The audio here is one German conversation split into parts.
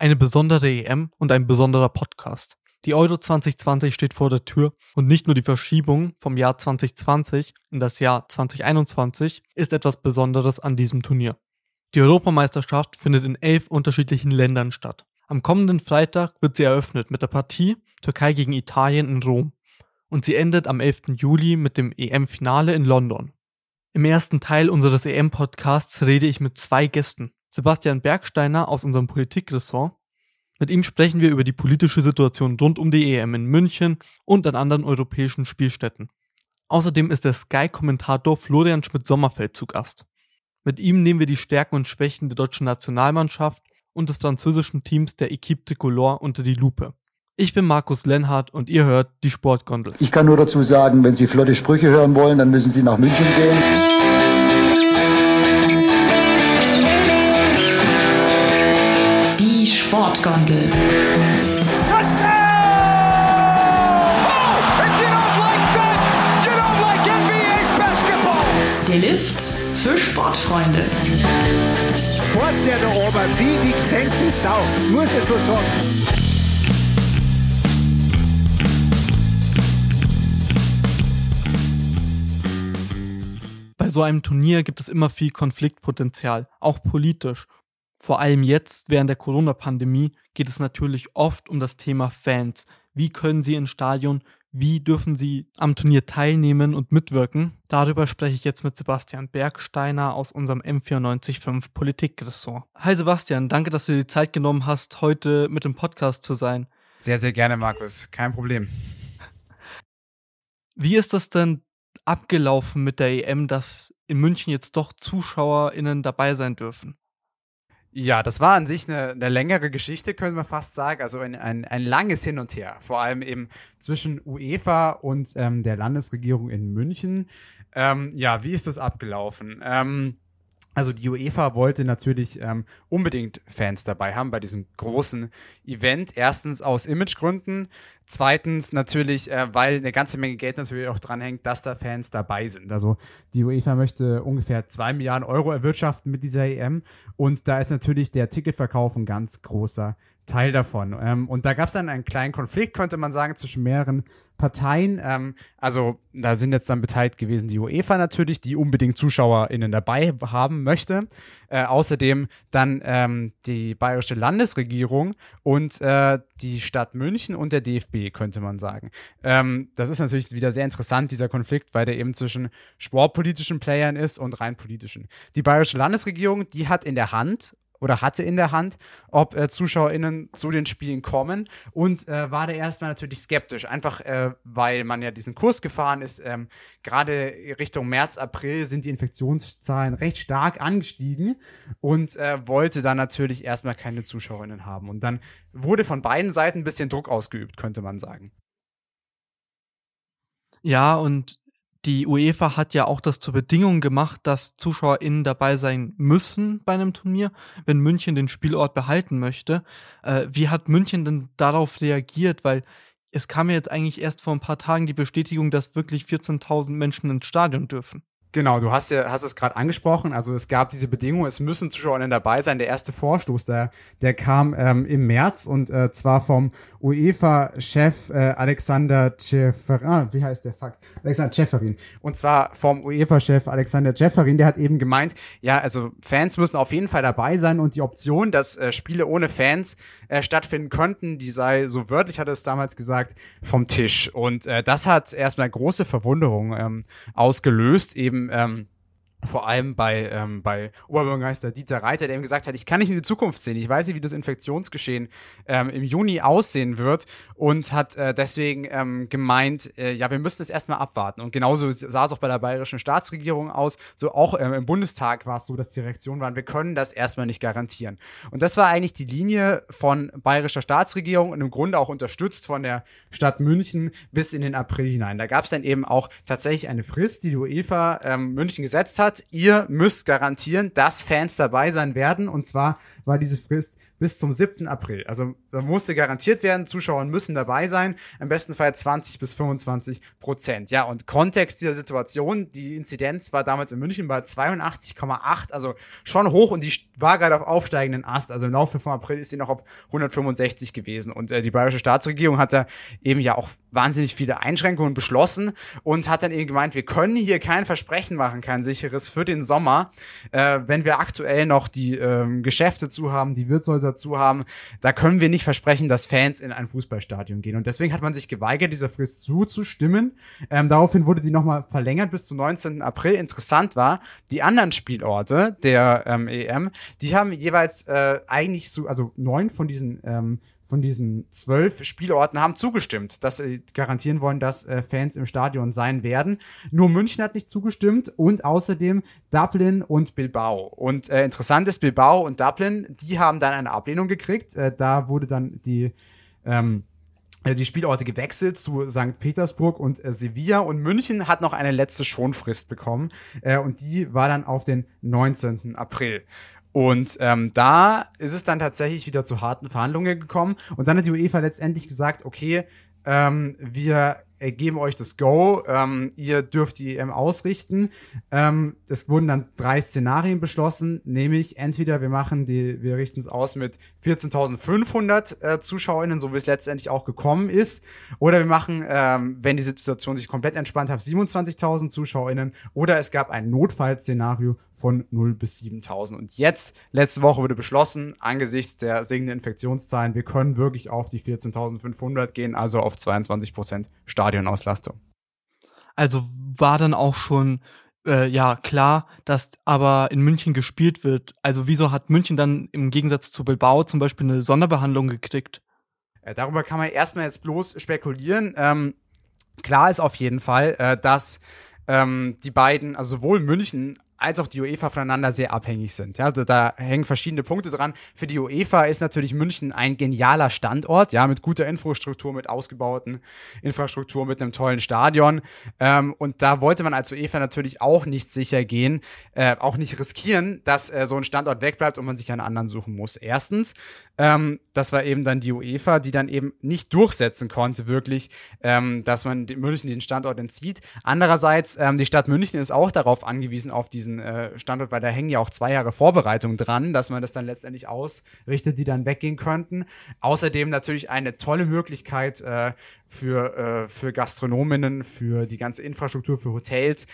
eine besondere EM und ein besonderer Podcast. Die Euro 2020 steht vor der Tür und nicht nur die Verschiebung vom Jahr 2020 in das Jahr 2021 ist etwas Besonderes an diesem Turnier. Die Europameisterschaft findet in elf unterschiedlichen Ländern statt. Am kommenden Freitag wird sie eröffnet mit der Partie Türkei gegen Italien in Rom und sie endet am 11. Juli mit dem EM-Finale in London. Im ersten Teil unseres EM-Podcasts rede ich mit zwei Gästen. Sebastian Bergsteiner aus unserem Politikressort. Mit ihm sprechen wir über die politische Situation rund um die EM in München und an anderen europäischen Spielstätten. Außerdem ist der Sky-Kommentator Florian Schmidt-Sommerfeld zu Gast. Mit ihm nehmen wir die Stärken und Schwächen der deutschen Nationalmannschaft und des französischen Teams der Equipe Tricolore unter die Lupe. Ich bin Markus Lenhardt und ihr hört die Sportgondel. Ich kann nur dazu sagen, wenn Sie flotte Sprüche hören wollen, dann müssen Sie nach München gehen. Sportgondel. Der Lift für Sportfreunde. Fort der da oben, wie die gesenkte Sau, muss ich so sagen. Bei so einem Turnier gibt es immer viel Konfliktpotenzial, auch politisch. Vor allem jetzt während der Corona-Pandemie geht es natürlich oft um das Thema Fans. Wie können sie ins Stadion? Wie dürfen sie am Turnier teilnehmen und mitwirken? Darüber spreche ich jetzt mit Sebastian Bergsteiner aus unserem M945 Politikressort. Hi Sebastian, danke, dass du dir die Zeit genommen hast, heute mit dem Podcast zu sein. Sehr, sehr gerne, Markus. Kein Problem. Wie ist das denn abgelaufen mit der EM, dass in München jetzt doch ZuschauerInnen dabei sein dürfen? Ja, das war an sich eine, eine längere Geschichte, können wir fast sagen. Also ein, ein, ein langes Hin und Her. Vor allem eben zwischen UEFA und ähm, der Landesregierung in München. Ähm, ja, wie ist das abgelaufen? Ähm, also die UEFA wollte natürlich ähm, unbedingt Fans dabei haben bei diesem großen Event. Erstens aus Imagegründen, zweitens natürlich, äh, weil eine ganze Menge Geld natürlich auch dranhängt, dass da Fans dabei sind. Also die UEFA möchte ungefähr zwei Milliarden Euro erwirtschaften mit dieser EM und da ist natürlich der Ticketverkauf ein ganz großer Teil davon. Ähm, und da gab es dann einen kleinen Konflikt, könnte man sagen, zwischen mehreren Parteien. Ähm, also da sind jetzt dann beteiligt gewesen die UEFA natürlich, die unbedingt ZuschauerInnen dabei haben möchte. Äh, außerdem dann ähm, die bayerische Landesregierung und äh, die Stadt München und der DFB, könnte man sagen. Ähm, das ist natürlich wieder sehr interessant, dieser Konflikt, weil der eben zwischen sportpolitischen Playern ist und rein politischen. Die bayerische Landesregierung, die hat in der Hand, oder hatte in der Hand, ob äh, ZuschauerInnen zu den Spielen kommen und äh, war da erstmal natürlich skeptisch, einfach äh, weil man ja diesen Kurs gefahren ist. Ähm, Gerade Richtung März, April sind die Infektionszahlen recht stark angestiegen und äh, wollte dann natürlich erstmal keine ZuschauerInnen haben. Und dann wurde von beiden Seiten ein bisschen Druck ausgeübt, könnte man sagen. Ja, und die UEFA hat ja auch das zur Bedingung gemacht, dass ZuschauerInnen dabei sein müssen bei einem Turnier, wenn München den Spielort behalten möchte. Äh, wie hat München denn darauf reagiert? Weil es kam ja jetzt eigentlich erst vor ein paar Tagen die Bestätigung, dass wirklich 14.000 Menschen ins Stadion dürfen. Genau, du hast ja hast es gerade angesprochen. Also es gab diese Bedingung, es müssen ZuschauerInnen dabei sein. Der erste Vorstoß, der, der kam ähm, im März und äh, zwar vom UEFA-Chef äh, Alexander Ceferin. Ah, wie heißt der Fuck? Alexander Ceferin. Und zwar vom UEFA-Chef Alexander Ceferin, der hat eben gemeint, ja, also Fans müssen auf jeden Fall dabei sein und die Option, dass äh, Spiele ohne Fans äh, stattfinden könnten, die sei, so wörtlich hat er es damals gesagt, vom Tisch. Und äh, das hat erstmal große Verwunderung ähm, ausgelöst, eben ähm, vor allem bei, ähm, bei Oberbürgermeister Dieter Reiter, der ihm gesagt hat, ich kann nicht in die Zukunft sehen, ich weiß nicht, wie das Infektionsgeschehen ähm, im Juni aussehen wird und hat äh, deswegen ähm, gemeint, äh, ja, wir müssen es erstmal abwarten. Und genauso sah es auch bei der bayerischen Staatsregierung aus, so auch ähm, im Bundestag war es so, dass die Reaktion waren, wir können das erstmal nicht garantieren. Und das war eigentlich die Linie von bayerischer Staatsregierung und im Grunde auch unterstützt von der Stadt München bis in den April hinein. Da gab es dann eben auch tatsächlich eine Frist, die die UEFA ähm, München gesetzt hat, hat, ihr müsst garantieren, dass Fans dabei sein werden. Und zwar war diese Frist bis zum 7. April. Also da musste garantiert werden, Zuschauer müssen dabei sein, im besten Fall 20 bis 25 Prozent. Ja, und Kontext dieser Situation, die Inzidenz war damals in München bei 82,8, also schon hoch und die war gerade auf aufsteigenden Ast. Also im Laufe von April ist die noch auf 165 gewesen. Und äh, die bayerische Staatsregierung hat da eben ja auch wahnsinnig viele Einschränkungen beschlossen und hat dann eben gemeint, wir können hier kein Versprechen machen, kein sicheres für den Sommer, äh, wenn wir aktuell noch die ähm, Geschäfte zu haben, die Wirtshäuser zu haben, da können wir nicht versprechen, dass Fans in ein Fußballstadion gehen. Und deswegen hat man sich geweigert, dieser Frist zuzustimmen. Ähm, daraufhin wurde die nochmal verlängert bis zum 19. April. Interessant war, die anderen Spielorte der ähm, EM, die haben jeweils äh, eigentlich so, also neun von diesen ähm, von diesen zwölf Spielorten haben zugestimmt, dass sie garantieren wollen, dass äh, Fans im Stadion sein werden. Nur München hat nicht zugestimmt und außerdem Dublin und Bilbao. Und äh, interessant ist, Bilbao und Dublin, die haben dann eine Ablehnung gekriegt. Äh, da wurde dann die ähm, äh, die Spielorte gewechselt zu St. Petersburg und äh, Sevilla und München hat noch eine letzte Schonfrist bekommen äh, und die war dann auf den 19. April. Und ähm, da ist es dann tatsächlich wieder zu harten Verhandlungen gekommen. Und dann hat die UEFA letztendlich gesagt, okay, ähm, wir geben euch das Go, ähm, ihr dürft die EM ausrichten. Ähm, es wurden dann drei Szenarien beschlossen, nämlich entweder wir machen die, wir richten es aus mit 14.500 äh, ZuschauerInnen, so wie es letztendlich auch gekommen ist, oder wir machen, ähm, wenn die Situation sich komplett entspannt hat, 27.000 ZuschauerInnen, oder es gab ein Notfallszenario von 0 bis 7.000. Und jetzt, letzte Woche wurde beschlossen, angesichts der sinkenden Infektionszahlen, wir können wirklich auf die 14.500 gehen, also auf 22 Prozent Start Stadionauslastung. Also war dann auch schon äh, ja klar, dass aber in München gespielt wird. Also wieso hat München dann im Gegensatz zu Bilbao zum Beispiel eine Sonderbehandlung gekriegt? Äh, darüber kann man erstmal jetzt bloß spekulieren. Ähm, klar ist auf jeden Fall, äh, dass ähm, die beiden, also sowohl München als auch die UEFA voneinander sehr abhängig sind. Ja, da, da hängen verschiedene Punkte dran. Für die UEFA ist natürlich München ein genialer Standort, ja, mit guter Infrastruktur, mit ausgebauten Infrastruktur, mit einem tollen Stadion. Ähm, und da wollte man als UEFA natürlich auch nicht sicher gehen, äh, auch nicht riskieren, dass äh, so ein Standort wegbleibt und man sich einen anderen suchen muss. Erstens, ähm, das war eben dann die UEFA, die dann eben nicht durchsetzen konnte, wirklich, ähm, dass man München diesen Standort entzieht. Andererseits, ähm, die Stadt München ist auch darauf angewiesen, auf diesen äh, Standort, weil da hängen ja auch zwei Jahre Vorbereitung dran, dass man das dann letztendlich ausrichtet, die dann weggehen könnten. Außerdem natürlich eine tolle Möglichkeit äh, für, äh, für Gastronominnen, für die ganze Infrastruktur, für Hotels,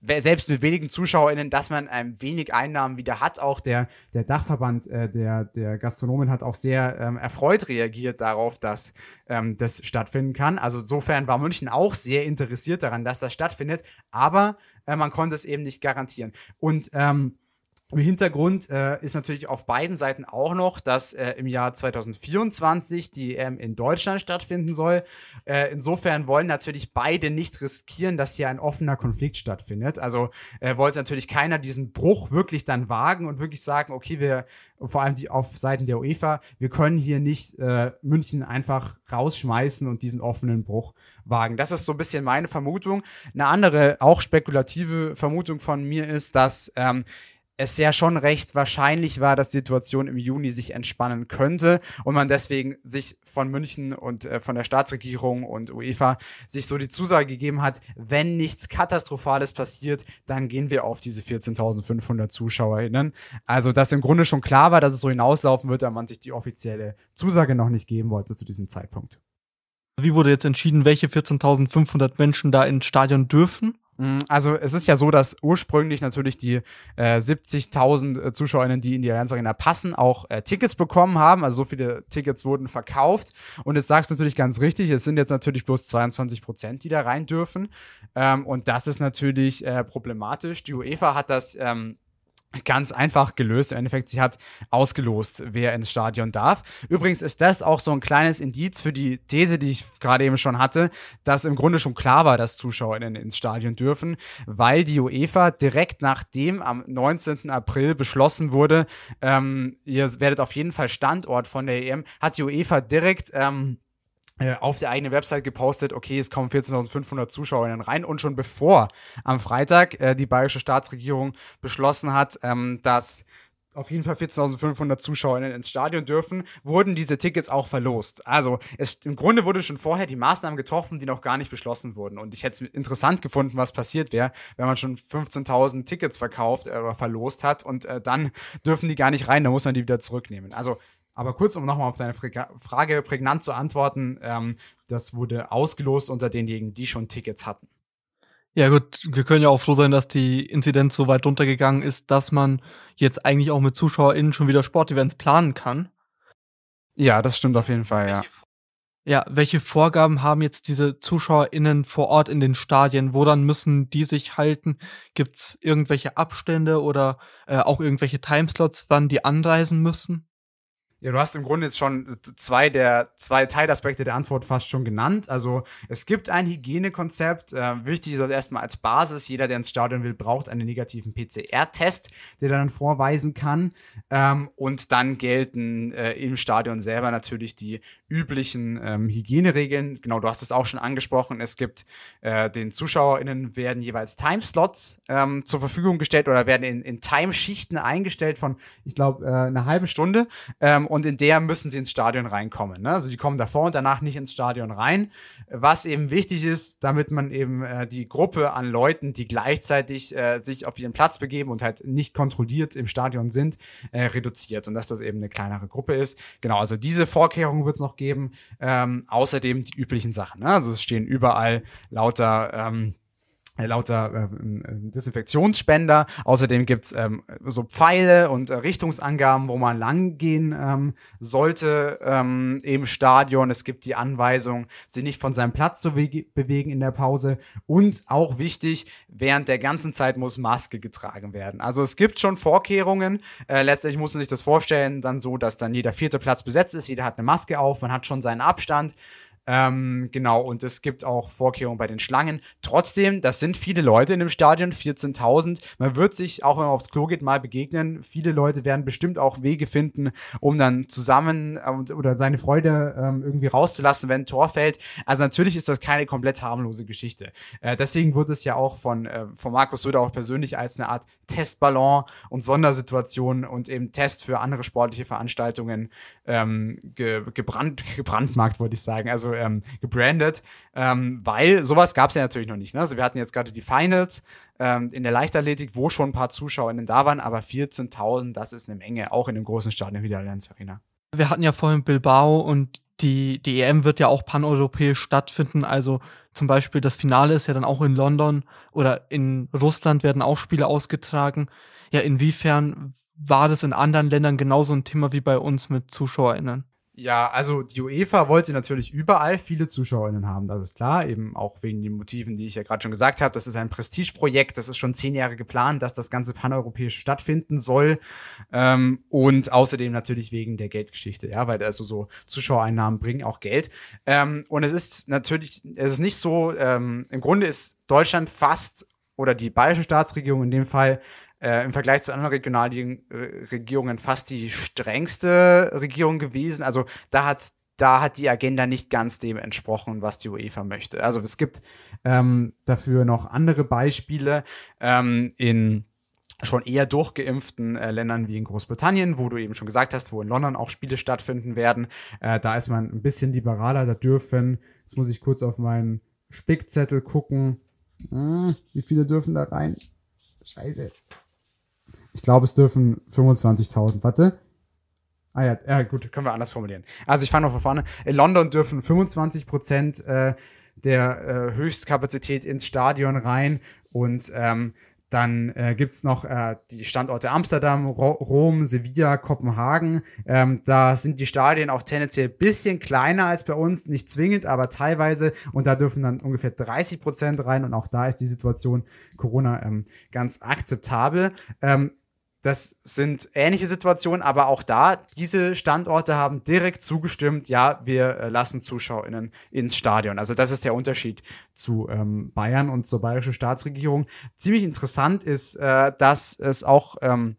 selbst mit wenigen ZuschauerInnen, dass man ein wenig Einnahmen wieder hat. Auch der, der Dachverband äh, der, der Gastronomen hat auch sehr ähm, erfreut reagiert darauf, dass ähm, das stattfinden kann. Also insofern war München auch sehr interessiert daran, dass das stattfindet, aber äh, man konnte es eben nicht garantieren. Und ähm, im Hintergrund äh, ist natürlich auf beiden Seiten auch noch, dass äh, im Jahr 2024 die EM in Deutschland stattfinden soll. Äh, insofern wollen natürlich beide nicht riskieren, dass hier ein offener Konflikt stattfindet. Also äh, wollte natürlich keiner diesen Bruch wirklich dann wagen und wirklich sagen, okay, wir, vor allem die auf Seiten der UEFA, wir können hier nicht äh, München einfach rausschmeißen und diesen offenen Bruch wagen. Das ist so ein bisschen meine Vermutung. Eine andere, auch spekulative Vermutung von mir ist, dass ähm, es ja schon recht wahrscheinlich war, dass die Situation im Juni sich entspannen könnte und man deswegen sich von München und äh, von der Staatsregierung und UEFA sich so die Zusage gegeben hat, wenn nichts Katastrophales passiert, dann gehen wir auf diese 14.500 ZuschauerInnen. Also, dass im Grunde schon klar war, dass es so hinauslaufen wird, aber man sich die offizielle Zusage noch nicht geben wollte zu diesem Zeitpunkt. Wie wurde jetzt entschieden, welche 14.500 Menschen da ins Stadion dürfen? Mm, also es ist ja so, dass ursprünglich natürlich die äh, 70.000 äh, ZuschauerInnen, die in die Allianz Arena passen, auch äh, Tickets bekommen haben. Also so viele Tickets wurden verkauft. Und jetzt sagst du natürlich ganz richtig, es sind jetzt natürlich bloß 22 Prozent, die da rein dürfen. Ähm, und das ist natürlich äh, problematisch. Die UEFA hat das ähm, ganz einfach gelöst. Im Endeffekt, sie hat ausgelost, wer ins Stadion darf. Übrigens ist das auch so ein kleines Indiz für die These, die ich gerade eben schon hatte, dass im Grunde schon klar war, dass ZuschauerInnen ins Stadion dürfen, weil die UEFA direkt nachdem am 19. April beschlossen wurde, ähm, ihr werdet auf jeden Fall Standort von der EM, hat die UEFA direkt ähm, äh, auf der eigenen Website gepostet, okay, es kommen 14.500 ZuschauerInnen rein und schon bevor am Freitag äh, die bayerische Staatsregierung beschlossen hat, ähm, dass auf jeden Fall 14.500 ZuschauerInnen ins Stadion dürfen, wurden diese Tickets auch verlost. Also es, im Grunde wurde schon vorher die Maßnahmen getroffen, die noch gar nicht beschlossen wurden. Und ich hätte es interessant gefunden, was passiert wäre, wenn man schon 15.000 Tickets verkauft äh, oder verlost hat und äh, dann dürfen die gar nicht rein, dann muss man die wieder zurücknehmen. Also aber kurz, um nochmal auf deine Frage prägnant zu antworten, ähm, das wurde ausgelost unter denjenigen, die schon Tickets hatten. Ja gut, wir können ja auch froh sein, dass die Inzidenz so weit runtergegangen ist, dass man jetzt eigentlich auch mit ZuschauerInnen schon wieder Sportevents planen kann. Ja, das stimmt auf jeden Fall, ja. Ja, welche Vorgaben haben jetzt diese ZuschauerInnen vor Ort in den Stadien? Woran müssen die sich halten? Gibt's irgendwelche Abstände oder äh, auch irgendwelche Timeslots, wann die anreisen müssen? Ja, du hast im Grunde jetzt schon zwei der zwei Teilaspekte der Antwort fast schon genannt. Also es gibt ein Hygienekonzept. Äh, wichtig ist das erstmal als Basis. Jeder, der ins Stadion will, braucht einen negativen PCR-Test, der dann vorweisen kann. Ähm, und dann gelten äh, im Stadion selber natürlich die üblichen ähm, Hygieneregeln. Genau, du hast es auch schon angesprochen. Es gibt äh, den ZuschauerInnen werden jeweils Timeslots ähm, zur Verfügung gestellt oder werden in, in Timeschichten eingestellt von, ich glaube, äh, eine halbe Stunde. Und in der müssen sie ins Stadion reinkommen. Ne? Also die kommen davor und danach nicht ins Stadion rein. Was eben wichtig ist, damit man eben äh, die Gruppe an Leuten, die gleichzeitig äh, sich auf ihren Platz begeben und halt nicht kontrolliert im Stadion sind, äh, reduziert und dass das eben eine kleinere Gruppe ist. Genau, also diese Vorkehrungen wird es noch geben. Ähm, außerdem die üblichen Sachen. Ne? Also es stehen überall lauter ähm, äh, lauter äh, äh, Desinfektionsspender. Außerdem gibt's ähm, so Pfeile und äh, Richtungsangaben, wo man langgehen ähm, sollte ähm, im Stadion. Es gibt die Anweisung, sich nicht von seinem Platz zu bewegen in der Pause. Und auch wichtig, während der ganzen Zeit muss Maske getragen werden. Also es gibt schon Vorkehrungen. Äh, letztlich muss man sich das vorstellen, dann so, dass dann jeder vierte Platz besetzt ist. Jeder hat eine Maske auf, man hat schon seinen Abstand. Ähm, genau, und es gibt auch Vorkehrungen bei den Schlangen. Trotzdem, das sind viele Leute in dem Stadion, 14.000. Man wird sich, auch wenn man aufs Klo geht, mal begegnen. Viele Leute werden bestimmt auch Wege finden, um dann zusammen äh, oder seine Freude ähm, irgendwie rauszulassen, wenn ein Tor fällt. Also natürlich ist das keine komplett harmlose Geschichte. Äh, deswegen wird es ja auch von, äh, von Markus Söder auch persönlich als eine Art Testballon und Sondersituation und eben Test für andere sportliche Veranstaltungen ähm, ge gebrannt, gebrandmarkt, wollte ich sagen. Also ähm, gebrandet, ähm, weil sowas gab es ja natürlich noch nicht. Ne? Also wir hatten jetzt gerade die Finals ähm, in der Leichtathletik, wo schon ein paar ZuschauerInnen da waren, aber 14.000, das ist eine Menge, auch in dem großen Stadion wie der Allianz Arena. Wir hatten ja vorhin Bilbao und die, die EM wird ja auch paneuropäisch stattfinden. Also zum Beispiel das Finale ist ja dann auch in London oder in Russland werden auch Spiele ausgetragen. Ja, inwiefern war das in anderen Ländern genauso ein Thema wie bei uns mit ZuschauerInnen? Ja, also die UEFA wollte natürlich überall viele ZuschauerInnen haben, das ist klar, eben auch wegen den Motiven, die ich ja gerade schon gesagt habe. Das ist ein Prestigeprojekt, das ist schon zehn Jahre geplant, dass das Ganze paneuropäisch stattfinden soll. Ähm, und außerdem natürlich wegen der Geldgeschichte, ja, weil also so Zuschauereinnahmen bringen auch Geld. Ähm, und es ist natürlich, es ist nicht so, ähm, im Grunde ist Deutschland fast oder die bayerische Staatsregierung in dem Fall äh, im Vergleich zu anderen Regionalregierungen fast die strengste Regierung gewesen. Also da hat da hat die Agenda nicht ganz dem entsprochen, was die UEFA möchte. Also es gibt ähm, dafür noch andere Beispiele ähm, in schon eher durchgeimpften äh, Ländern wie in Großbritannien, wo du eben schon gesagt hast, wo in London auch Spiele stattfinden werden. Äh, da ist man ein bisschen liberaler, da dürfen, jetzt muss ich kurz auf meinen Spickzettel gucken, hm, wie viele dürfen da rein? Scheiße. Ich glaube, es dürfen 25.000. Warte. Ah ja, ja, gut, können wir anders formulieren. Also ich fange noch von vorne. In London dürfen 25 Prozent äh, der äh, Höchstkapazität ins Stadion rein und ähm, dann äh, gibt's noch äh, die Standorte Amsterdam, Ro Rom, Sevilla, Kopenhagen. Ähm, da sind die Stadien auch tendenziell bisschen kleiner als bei uns, nicht zwingend, aber teilweise. Und da dürfen dann ungefähr 30 Prozent rein. Und auch da ist die Situation Corona ähm, ganz akzeptabel. Ähm, das sind ähnliche Situationen, aber auch da, diese Standorte haben direkt zugestimmt, ja, wir äh, lassen ZuschauerInnen ins Stadion. Also das ist der Unterschied zu ähm, Bayern und zur bayerischen Staatsregierung. Ziemlich interessant ist, äh, dass es auch ähm,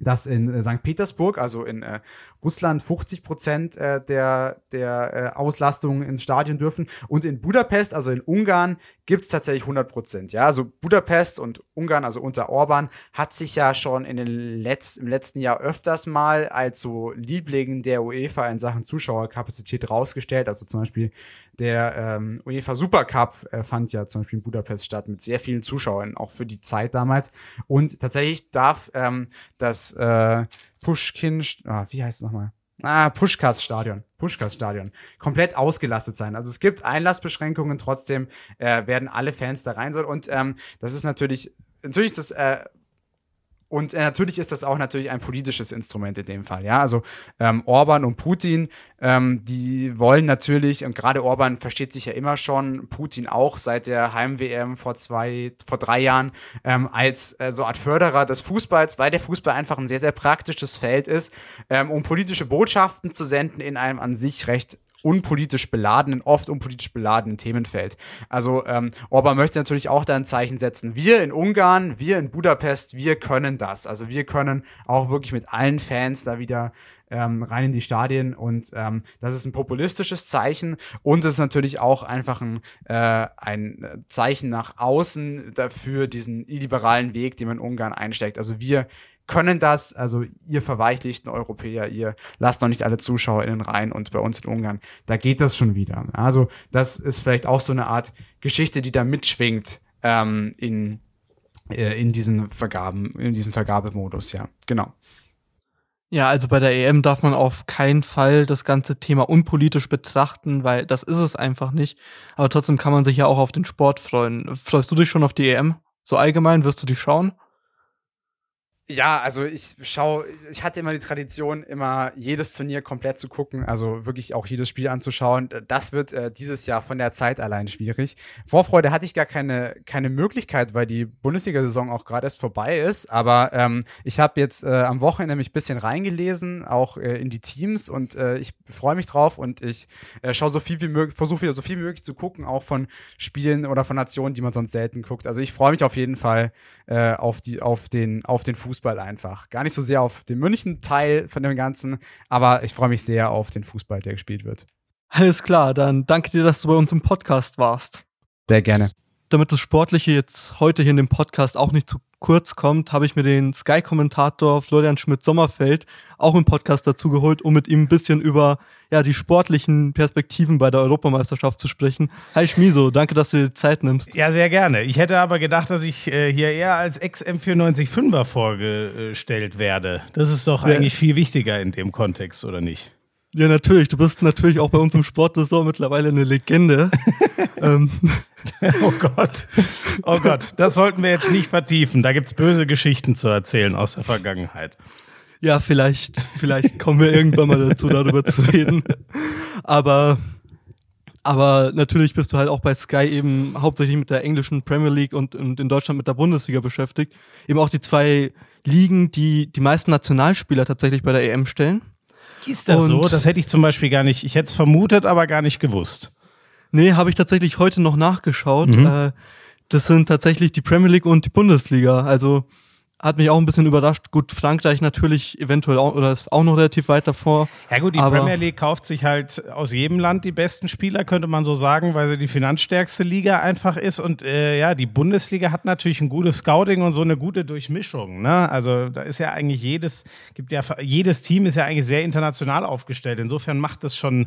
dass in äh, St. Petersburg, also in äh, Russland 50 Prozent äh, der, der äh, Auslastung ins Stadion dürfen. Und in Budapest, also in Ungarn, gibt es tatsächlich 100 Prozent. Ja, also Budapest und Ungarn, also unter Orban, hat sich ja schon in den Letz im letzten Jahr öfters mal als so Liebling der UEFA in Sachen Zuschauerkapazität rausgestellt. Also zum Beispiel der ähm, UEFA Supercup äh, fand ja zum Beispiel in Budapest statt mit sehr vielen Zuschauern, auch für die Zeit damals. Und tatsächlich darf ähm, das äh, Pushkin, ah, wie heißt es nochmal? Ah, Pushkas Stadion. Pushkas Stadion. Komplett ausgelastet sein. Also es gibt Einlassbeschränkungen, trotzdem äh, werden alle Fans da rein sollen. Und ähm, das ist natürlich, natürlich ist das äh, und äh, natürlich ist das auch natürlich ein politisches Instrument in dem Fall. Ja, also ähm, Orban und Putin, ähm, die wollen natürlich und gerade Orban versteht sich ja immer schon, Putin auch seit der Heim-WM vor zwei, vor drei Jahren ähm, als äh, so Art Förderer des Fußballs, weil der Fußball einfach ein sehr sehr praktisches Feld ist, ähm, um politische Botschaften zu senden in einem an sich recht unpolitisch beladenen, oft unpolitisch beladenen Themenfeld. Also ähm, Orban möchte natürlich auch da ein Zeichen setzen. Wir in Ungarn, wir in Budapest, wir können das. Also wir können auch wirklich mit allen Fans da wieder ähm, rein in die Stadien und ähm, das ist ein populistisches Zeichen und es ist natürlich auch einfach ein, äh, ein Zeichen nach außen dafür diesen illiberalen Weg, den man in Ungarn einsteckt. Also wir können das, also ihr verweichlichten Europäer, ihr lasst noch nicht alle ZuschauerInnen rein und bei uns in Ungarn, da geht das schon wieder. Also das ist vielleicht auch so eine Art Geschichte, die da mitschwingt ähm, in, äh, in diesen Vergaben, in diesem Vergabemodus, ja, genau. Ja, also bei der EM darf man auf keinen Fall das ganze Thema unpolitisch betrachten, weil das ist es einfach nicht. Aber trotzdem kann man sich ja auch auf den Sport freuen. Freust du dich schon auf die EM? So allgemein wirst du die schauen? Ja, also ich schaue, ich hatte immer die Tradition, immer jedes Turnier komplett zu gucken, also wirklich auch jedes Spiel anzuschauen. Das wird äh, dieses Jahr von der Zeit allein schwierig. Vorfreude hatte ich gar keine, keine Möglichkeit, weil die Bundesliga-Saison auch gerade erst vorbei ist. Aber ähm, ich habe jetzt äh, am Wochenende mich bisschen reingelesen, auch äh, in die Teams und äh, ich freue mich drauf und ich äh, schaue so viel wie möglich, versuche wieder so viel wie möglich zu gucken, auch von Spielen oder von Nationen, die man sonst selten guckt. Also ich freue mich auf jeden Fall äh, auf die, auf den, auf den Fußball Fußball einfach. Gar nicht so sehr auf den München-Teil von dem Ganzen, aber ich freue mich sehr auf den Fußball, der gespielt wird. Alles klar, dann danke dir, dass du bei uns im Podcast warst. Sehr gerne. Damit das Sportliche jetzt heute hier in dem Podcast auch nicht zu kurz kommt, habe ich mir den Sky-Kommentator Florian Schmidt-Sommerfeld auch im Podcast dazu geholt, um mit ihm ein bisschen über ja, die sportlichen Perspektiven bei der Europameisterschaft zu sprechen. Hi Schmiso, danke, dass du dir Zeit nimmst. Ja, sehr gerne. Ich hätte aber gedacht, dass ich äh, hier eher als Ex-M945er vorgestellt werde. Das ist doch ja. eigentlich viel wichtiger in dem Kontext, oder nicht? Ja, natürlich. Du bist natürlich auch bei uns im Sportressort mittlerweile eine Legende. ähm. Oh Gott. Oh Gott. Das sollten wir jetzt nicht vertiefen. Da gibt's böse Geschichten zu erzählen aus der Vergangenheit. Ja, vielleicht, vielleicht kommen wir irgendwann mal dazu, darüber zu reden. Aber, aber natürlich bist du halt auch bei Sky eben hauptsächlich mit der englischen Premier League und, und in Deutschland mit der Bundesliga beschäftigt. Eben auch die zwei Ligen, die die meisten Nationalspieler tatsächlich bei der EM stellen. Ist das und so? Das hätte ich zum Beispiel gar nicht, ich hätte es vermutet, aber gar nicht gewusst. Nee, habe ich tatsächlich heute noch nachgeschaut. Mhm. Äh, das sind tatsächlich die Premier League und die Bundesliga. Also hat mich auch ein bisschen überrascht. Gut, Frankreich natürlich eventuell auch, oder ist auch noch relativ weit davor. Ja gut, die Premier League kauft sich halt aus jedem Land die besten Spieler, könnte man so sagen, weil sie die finanzstärkste Liga einfach ist. Und äh, ja, die Bundesliga hat natürlich ein gutes Scouting und so eine gute Durchmischung. Ne? Also da ist ja eigentlich jedes, gibt ja jedes Team ist ja eigentlich sehr international aufgestellt. Insofern macht das schon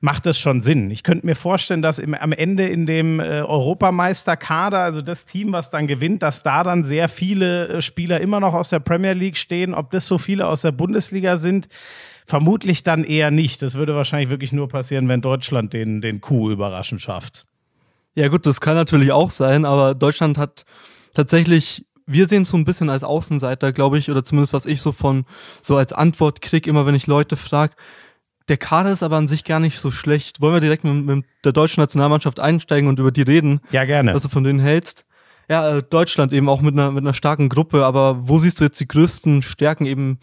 macht das schon Sinn. Ich könnte mir vorstellen, dass im, am Ende in dem äh, Europameisterkader, also das Team, was dann gewinnt, dass da dann sehr viele äh, Spieler immer noch aus der Premier League stehen. Ob das so viele aus der Bundesliga sind, vermutlich dann eher nicht. Das würde wahrscheinlich wirklich nur passieren, wenn Deutschland den, den Coup überraschend schafft. Ja gut, das kann natürlich auch sein, aber Deutschland hat tatsächlich wir sehen es so ein bisschen als Außenseiter, glaube ich, oder zumindest was ich so von so als Antwort kriege, immer wenn ich Leute frage, der Kader ist aber an sich gar nicht so schlecht. Wollen wir direkt mit, mit der deutschen Nationalmannschaft einsteigen und über die reden? Ja, gerne. Was du von denen hältst? Ja, äh, Deutschland eben auch mit einer, mit einer starken Gruppe, aber wo siehst du jetzt die größten Stärken? Eben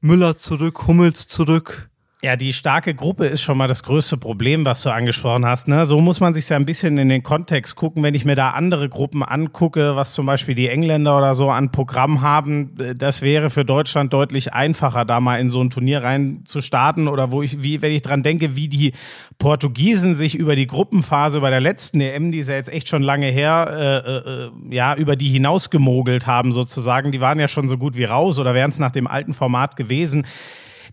Müller zurück, Hummels zurück. Ja, die starke Gruppe ist schon mal das größte Problem, was du angesprochen hast. Ne? So muss man sich ja ein bisschen in den Kontext gucken. Wenn ich mir da andere Gruppen angucke, was zum Beispiel die Engländer oder so an Programm haben, das wäre für Deutschland deutlich einfacher, da mal in so ein Turnier rein zu starten. Oder wo ich, wie, wenn ich dran denke, wie die Portugiesen sich über die Gruppenphase bei der letzten EM, die ist ja jetzt echt schon lange her, äh, äh, ja, über die hinausgemogelt haben sozusagen. Die waren ja schon so gut wie raus oder wären es nach dem alten Format gewesen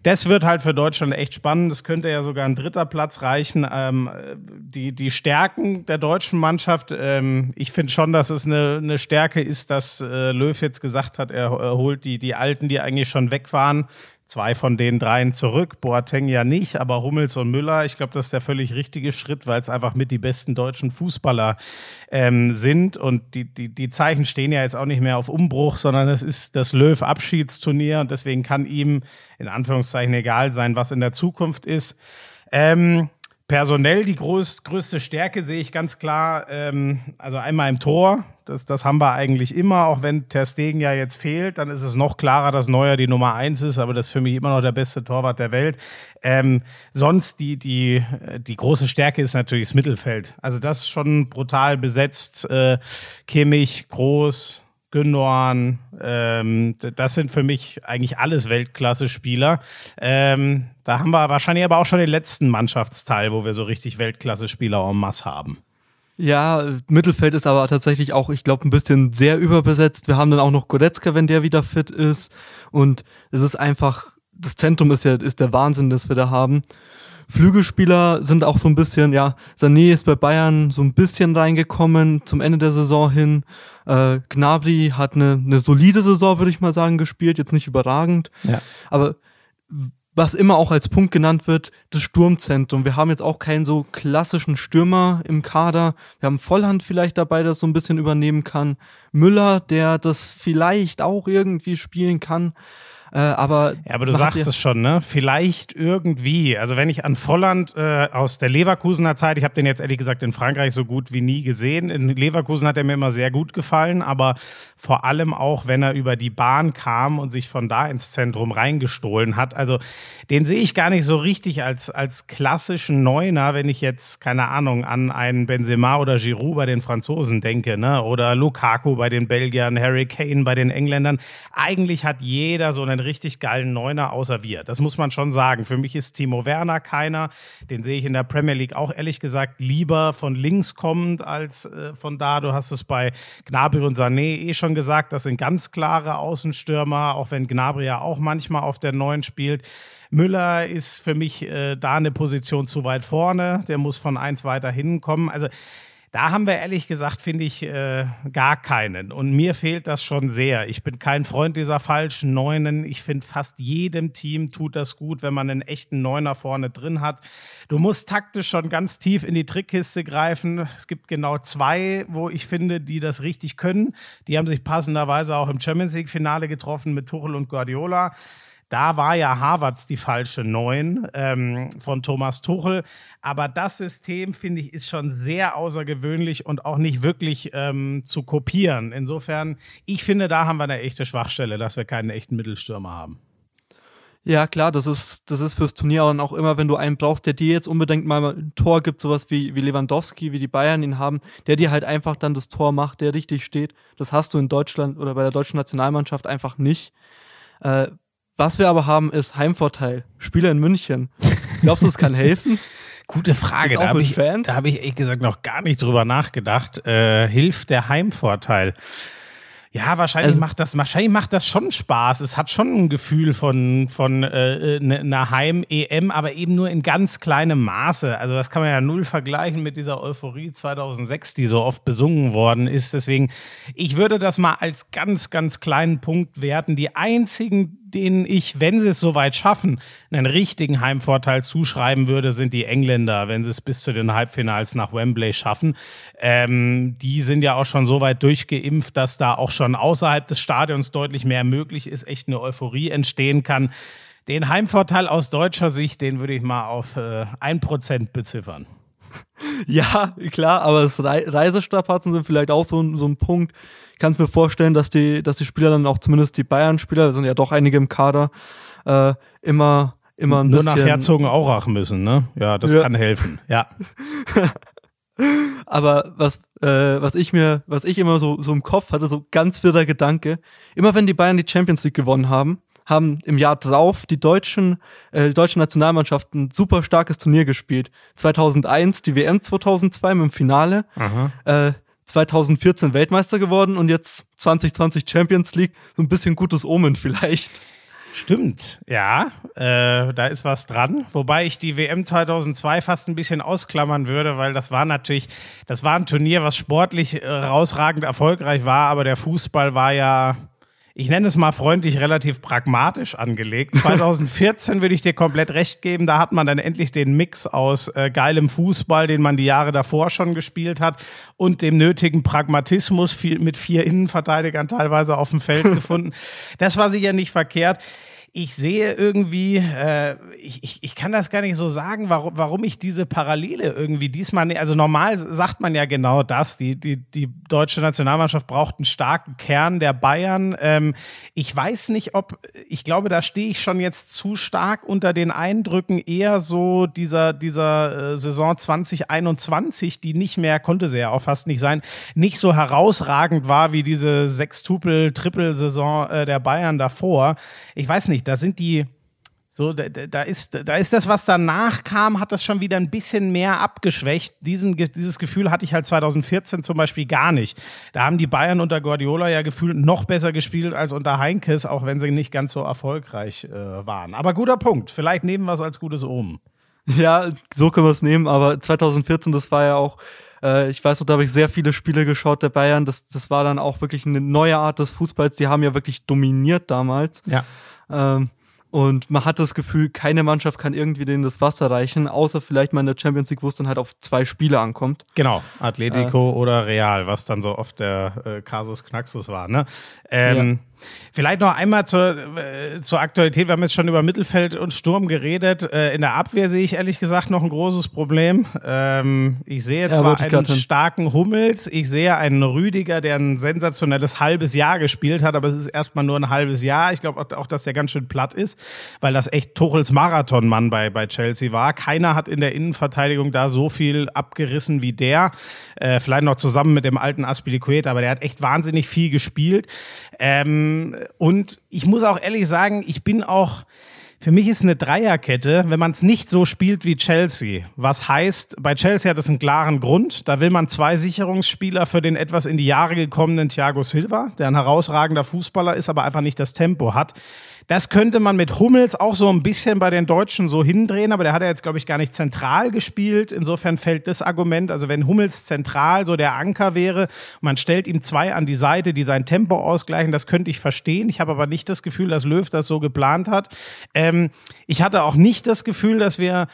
das wird halt für Deutschland echt spannend. Das könnte ja sogar ein dritter Platz reichen. Ähm, die, die Stärken der deutschen Mannschaft, ähm, ich finde schon, dass es eine, eine Stärke ist, dass äh, Löw jetzt gesagt hat, er, er holt die, die Alten, die eigentlich schon weg waren, zwei von den dreien zurück. Boateng ja nicht, aber Hummels und Müller, ich glaube, das ist der völlig richtige Schritt, weil es einfach mit die besten deutschen Fußballer ähm, sind. Und die, die, die Zeichen stehen ja jetzt auch nicht mehr auf Umbruch, sondern es ist das Löw-Abschiedsturnier und deswegen kann ihm in Anführungszeichen egal sein, was in der Zukunft ist. Ähm, personell die groß, größte Stärke sehe ich ganz klar, ähm, also einmal im Tor, das, das haben wir eigentlich immer, auch wenn Ter Stegen ja jetzt fehlt, dann ist es noch klarer, dass Neuer die Nummer eins ist, aber das ist für mich immer noch der beste Torwart der Welt. Ähm, sonst die, die, die große Stärke ist natürlich das Mittelfeld. Also das ist schon brutal besetzt. Äh, Kimmich, Groß, Gündogan, ähm, das sind für mich eigentlich alles Weltklasse-Spieler. Ähm, da haben wir wahrscheinlich aber auch schon den letzten Mannschaftsteil, wo wir so richtig Weltklasse-Spieler en masse haben. Ja, Mittelfeld ist aber tatsächlich auch, ich glaube, ein bisschen sehr überbesetzt. Wir haben dann auch noch Goretzka, wenn der wieder fit ist. Und es ist einfach, das Zentrum ist ja ist der Wahnsinn, das wir da haben. Flügelspieler sind auch so ein bisschen, ja, Sané ist bei Bayern so ein bisschen reingekommen zum Ende der Saison hin. Äh, Gnabry hat eine, eine solide Saison, würde ich mal sagen, gespielt, jetzt nicht überragend. Ja. Aber was immer auch als Punkt genannt wird, das Sturmzentrum. Wir haben jetzt auch keinen so klassischen Stürmer im Kader. Wir haben Vollhand vielleicht dabei, der so ein bisschen übernehmen kann. Müller, der das vielleicht auch irgendwie spielen kann. Äh, aber ja, aber du sagst es schon, ne? Vielleicht irgendwie. Also wenn ich an Volland äh, aus der Leverkusener Zeit, ich habe den jetzt ehrlich gesagt in Frankreich so gut wie nie gesehen. In Leverkusen hat er mir immer sehr gut gefallen, aber vor allem auch, wenn er über die Bahn kam und sich von da ins Zentrum reingestohlen hat. Also den sehe ich gar nicht so richtig als, als klassischen Neuner, wenn ich jetzt, keine Ahnung, an einen Benzema oder Giroud bei den Franzosen denke, ne? Oder Lukaku bei den Belgiern, Harry Kane bei den Engländern. Eigentlich hat jeder so einen einen richtig geilen Neuner außer wir. Das muss man schon sagen. Für mich ist Timo Werner keiner. Den sehe ich in der Premier League auch ehrlich gesagt lieber von links kommend als äh, von da. Du hast es bei Gnabry und Sané eh schon gesagt. Das sind ganz klare Außenstürmer, auch wenn Gnabry ja auch manchmal auf der Neuen spielt. Müller ist für mich äh, da eine Position zu weit vorne. Der muss von eins weiter hinkommen. Also da haben wir ehrlich gesagt, finde ich, äh, gar keinen. Und mir fehlt das schon sehr. Ich bin kein Freund dieser falschen Neunen. Ich finde, fast jedem Team tut das gut, wenn man einen echten Neuner vorne drin hat. Du musst taktisch schon ganz tief in die Trickkiste greifen. Es gibt genau zwei, wo ich finde, die das richtig können. Die haben sich passenderweise auch im Champions League-Finale getroffen mit Tuchel und Guardiola. Da war ja Harvards die falsche Neun ähm, von Thomas Tuchel. Aber das System, finde ich, ist schon sehr außergewöhnlich und auch nicht wirklich ähm, zu kopieren. Insofern, ich finde, da haben wir eine echte Schwachstelle, dass wir keinen echten Mittelstürmer haben. Ja, klar, das ist, das ist fürs Turnier und auch immer, wenn du einen brauchst, der dir jetzt unbedingt mal ein Tor gibt, sowas wie, wie Lewandowski, wie die Bayern ihn haben, der dir halt einfach dann das Tor macht, der richtig steht. Das hast du in Deutschland oder bei der deutschen Nationalmannschaft einfach nicht. Äh, was wir aber haben, ist Heimvorteil. Spieler in München. Glaubst du, es kann helfen? Gute Frage. Da habe ich, hab ich ehrlich gesagt noch gar nicht drüber nachgedacht. Äh, hilft der Heimvorteil? Ja, wahrscheinlich also, macht das, wahrscheinlich macht das schon Spaß. Es hat schon ein Gefühl von, von äh, einer ne, Heim-EM, aber eben nur in ganz kleinem Maße. Also das kann man ja null vergleichen mit dieser Euphorie 2006, die so oft besungen worden ist. Deswegen, ich würde das mal als ganz, ganz kleinen Punkt werten. Die einzigen denen ich, wenn sie es soweit schaffen, einen richtigen Heimvorteil zuschreiben würde, sind die Engländer, wenn sie es bis zu den Halbfinals nach Wembley schaffen. Ähm, die sind ja auch schon so weit durchgeimpft, dass da auch schon außerhalb des Stadions deutlich mehr möglich ist, echt eine Euphorie entstehen kann. Den Heimvorteil aus deutscher Sicht, den würde ich mal auf äh, 1% beziffern. Ja, klar, aber das Re Reisestrapazen sind vielleicht auch so, so ein Punkt. Ich kann es mir vorstellen, dass die, dass die Spieler dann auch zumindest die Bayern-Spieler, sind ja doch einige im Kader, äh, immer immer ein Nur bisschen. nach Herzogenaurach müssen, ne? Ja, das Ja. kann helfen. Ja. Aber was, äh, was ich mir, was ich immer so, so im Kopf hatte, so ganz wirrer Gedanke, immer wenn die Bayern die Champions League gewonnen haben, haben im Jahr drauf die deutschen, äh, die deutsche Nationalmannschaft ein super starkes Turnier gespielt. 2001 die WM 2002 mit dem Finale, äh, 2014 Weltmeister geworden und jetzt 2020 Champions League. So ein bisschen gutes Omen vielleicht. Stimmt, ja, äh, da ist was dran. Wobei ich die WM 2002 fast ein bisschen ausklammern würde, weil das war natürlich, das war ein Turnier, was sportlich äh, herausragend erfolgreich war, aber der Fußball war ja, ich nenne es mal freundlich, relativ pragmatisch angelegt. 2014 würde ich dir komplett recht geben, da hat man dann endlich den Mix aus äh, geilem Fußball, den man die Jahre davor schon gespielt hat, und dem nötigen Pragmatismus viel, mit vier Innenverteidigern teilweise auf dem Feld gefunden. Das war sicher nicht verkehrt. Ich sehe irgendwie, äh, ich, ich, ich kann das gar nicht so sagen, warum, warum ich diese Parallele irgendwie diesmal, ne- also normal sagt man ja genau das, die, die, die deutsche Nationalmannschaft braucht einen starken Kern der Bayern. Ähm, ich weiß nicht, ob, ich glaube, da stehe ich schon jetzt zu stark unter den Eindrücken eher so dieser, dieser äh, Saison 2021, die nicht mehr, konnte sie ja auch fast nicht sein, nicht so herausragend war wie diese Sextupel-Trippel-Saison äh, der Bayern davor. Ich weiß nicht, da sind die, so, da, da ist, da ist das, was danach kam, hat das schon wieder ein bisschen mehr abgeschwächt. Diesen, dieses Gefühl hatte ich halt 2014 zum Beispiel gar nicht. Da haben die Bayern unter Guardiola ja gefühlt noch besser gespielt als unter Heinkes, auch wenn sie nicht ganz so erfolgreich äh, waren. Aber guter Punkt. Vielleicht nehmen wir es als gutes Omen. Ja, so können wir es nehmen, aber 2014, das war ja auch, äh, ich weiß noch, da habe ich sehr viele Spiele geschaut der Bayern. Das, das war dann auch wirklich eine neue Art des Fußballs. Die haben ja wirklich dominiert damals. Ja. Ähm, und man hat das Gefühl, keine Mannschaft kann irgendwie denen das Wasser reichen, außer vielleicht mal in der Champions League, wo es dann halt auf zwei Spiele ankommt. Genau, Atletico oder Real, was dann so oft der äh, Kasus Knaxus war. Ne? Ähm, Vielleicht noch einmal zur, äh, zur Aktualität. Wir haben jetzt schon über Mittelfeld und Sturm geredet. Äh, in der Abwehr sehe ich ehrlich gesagt noch ein großes Problem. Ähm, ich sehe Ja, zwar einen starken Hummels, ich sehe einen Rüdiger, der ein sensationelles halbes Jahr gespielt hat, aber es ist erstmal nur ein halbes Jahr. Ich glaube auch, auch, dass der ganz schön platt ist, weil das echt Tuchels Marathonmann bei, bei Chelsea war. Keiner hat in der Innenverteidigung da so viel abgerissen wie der. Äh, vielleicht noch zusammen mit dem alten Aspilicueta, aber der hat echt wahnsinnig viel gespielt. Ähm, und ich muss auch ehrlich sagen, ich bin auch für mich ist eine Dreierkette, wenn man es nicht so spielt wie Chelsea. Was heißt, bei Chelsea hat es einen klaren Grund. Da will man zwei Sicherungsspieler für den etwas in die Jahre gekommenen Thiago Silva, der ein herausragender Fußballer ist, aber einfach nicht das Tempo hat. Das könnte man mit Hummels auch so ein bisschen bei den Deutschen so hindrehen, aber der hat ja jetzt, glaube ich, gar nicht zentral gespielt. Insofern fällt das Argument, also wenn Hummels zentral so der Anker wäre, man stellt ihm zwei an die Seite, die sein Tempo ausgleichen, das könnte ich verstehen. Ich habe aber nicht das Gefühl, dass Löw das so geplant hat. Ähm, ich hatte auch nicht das Gefühl, dass wir